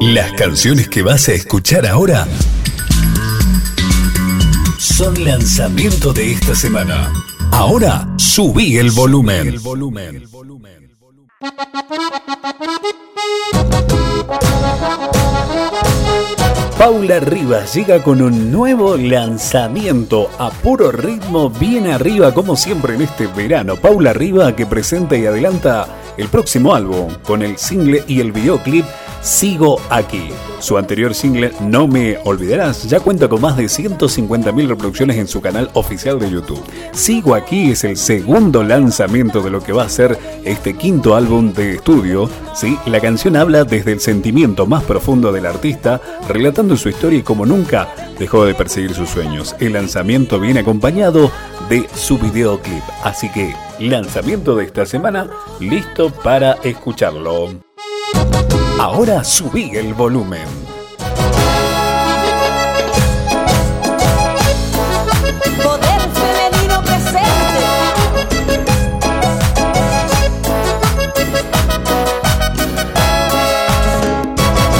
Las canciones que vas a escuchar ahora son lanzamiento de esta semana. Ahora subí el volumen. El volumen. Paula Rivas llega con un nuevo lanzamiento a puro ritmo, bien arriba como siempre en este verano. Paula Rivas que presenta y adelanta el próximo álbum con el single y el videoclip Sigo aquí. Su anterior single No me olvidarás ya cuenta con más de 150.000 reproducciones en su canal oficial de YouTube. Sigo aquí es el segundo lanzamiento de lo que va a ser este quinto álbum de estudio. ¿sí? La canción habla desde el sentimiento más profundo del artista, relatando su historia y como nunca dejó de perseguir sus sueños. El lanzamiento viene acompañado de su videoclip, así que lanzamiento de esta semana, listo para escucharlo. Ahora subí el volumen. Poder femenino presente.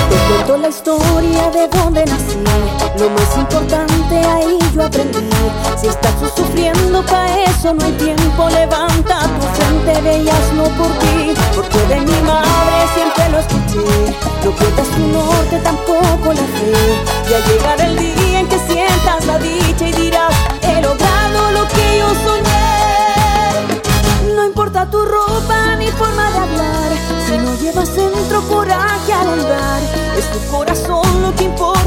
Te cuento la historia de donde nací. Lo más importante ahí yo aprendí. Si estás sufriendo, pa' eso no hay tiempo. Levanta tu frente, veías no por No pierdas tu norte, tampoco la fe. Ya llegará el día en que sientas la dicha y dirás: He logrado lo que yo soñé. No importa tu ropa ni forma de hablar, si no llevas dentro coraje al andar. Es tu corazón lo que importa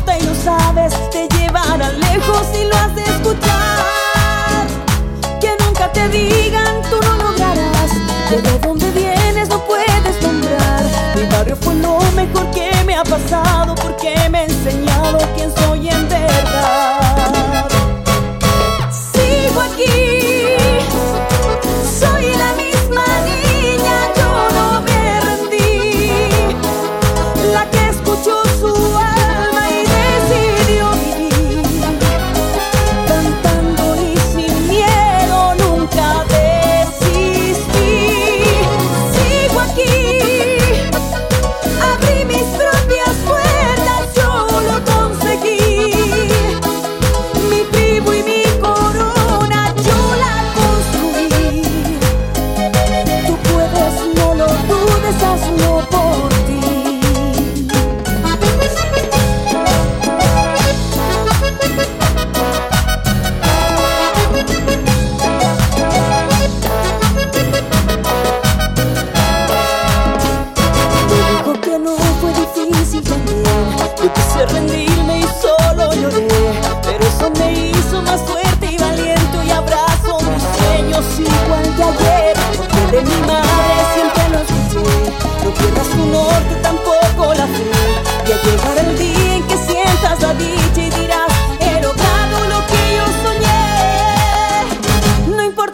pasado porque me ha enseñado quién soy en verdad.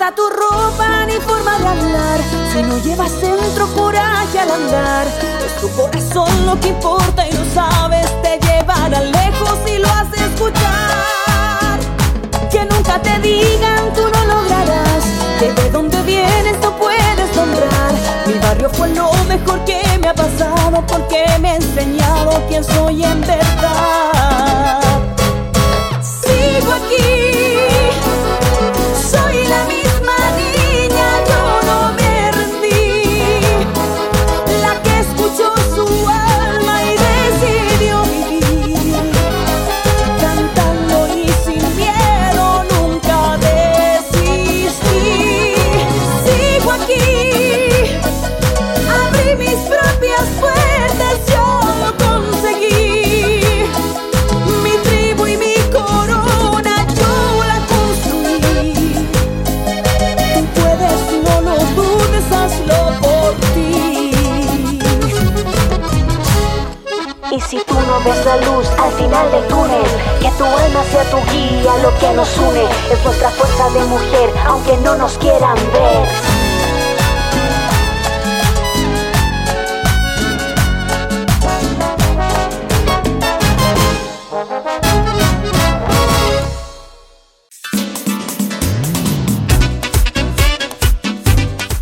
No tu ropa ni forma de hablar, si no llevas dentro coraje al andar. Es tu corazón lo que importa y lo sabes, te llevará lejos y lo de escuchar. Que nunca te digan tú no lograrás, que de dónde vienes no puedes nombrar. Mi barrio fue lo mejor que me ha pasado porque me ha enseñado quién soy en verdad. Nos une es nuestra fuerza de mujer, aunque no nos quieran ver.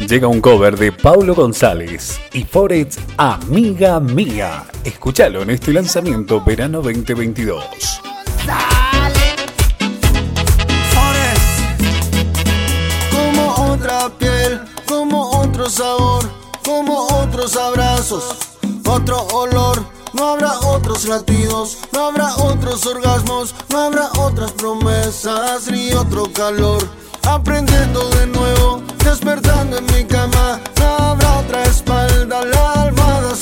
llega un cover de Paulo González y Forest Amiga Mía. Escúchalo en este lanzamiento verano 2022. Sabor, como otros abrazos, otro olor. No habrá otros latidos, no habrá otros orgasmos, no habrá otras promesas ni otro calor aprendiendo de nuevo, despertando en mi cama. No habrá otra espalda, la almohada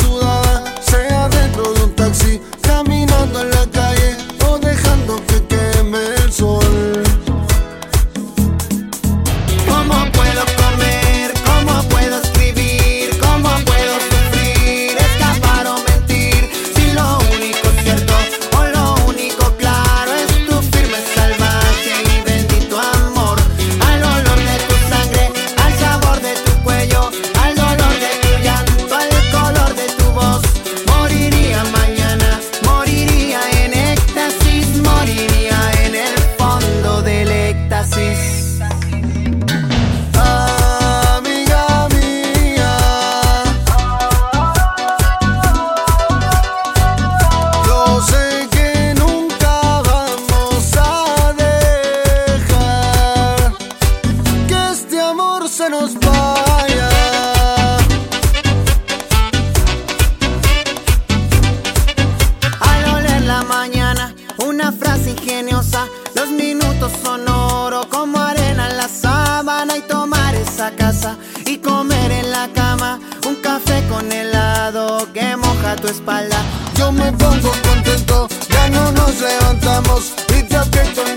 Los minutos son oro como arena en la sábana y tomar esa casa y comer en la cama un café con helado que moja tu espalda. Yo me pongo contento, ya no nos levantamos y te aprieto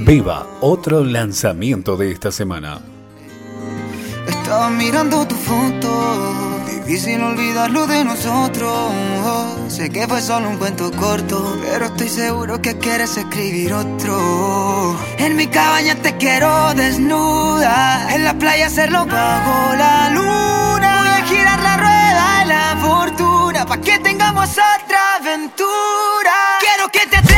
Viva otro lanzamiento de esta semana. Estaba mirando tu foto, difícil olvidar lo de nosotros. Sé que fue solo un cuento corto, pero estoy seguro que quieres escribir otro. En mi cabaña te quiero desnuda, en la playa hacerlo bajo la luna. Voy a girar la rueda de la fortuna, pa' que tengamos otra aventura. Quiero que te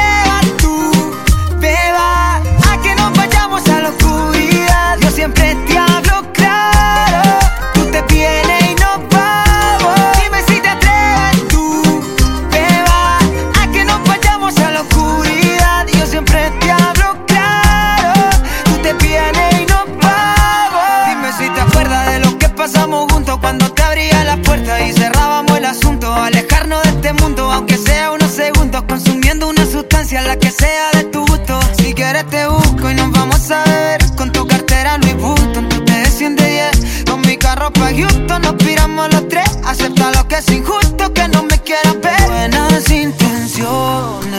alejarnos de este mundo, aunque sea unos segundos, consumiendo una sustancia, la que sea de tu gusto. Si quieres te busco y nos vamos a ver con tu cartera Louis Vuitton, tú te desciendes yes. Con mi carro pa' Houston, nos piramos los tres. Acepta lo que es injusto, que no me quieras ver. Buenas intenciones.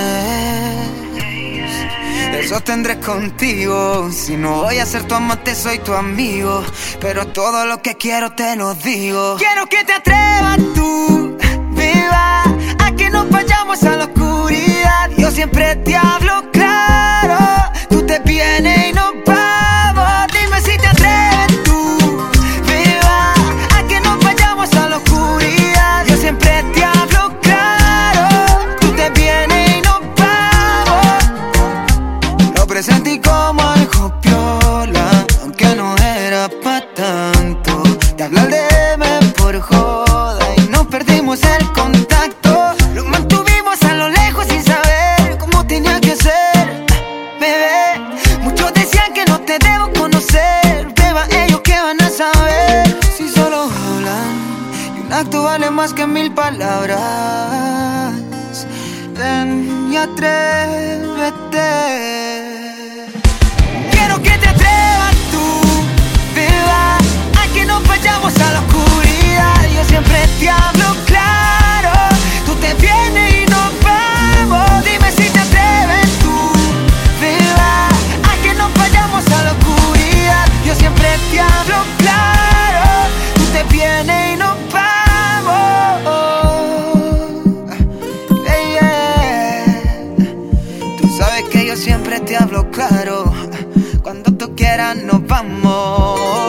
Eso sostendré contigo. Si no voy a ser tu amante, soy tu amigo. Pero todo lo que quiero te lo digo. Quiero que te atrevas tú a que nos vayamos a la oscuridad. Yo siempre te hablo Muchos decían que no te debo conocer, beba, ellos que van a saber si solo hablan. Y un acto vale más que mil palabras. Ven y atrévete. Quiero que te atrevas tú, beba, a que nos vayamos a Sabes que yo siempre te hablo claro. Cuando tú quieras nos vamos.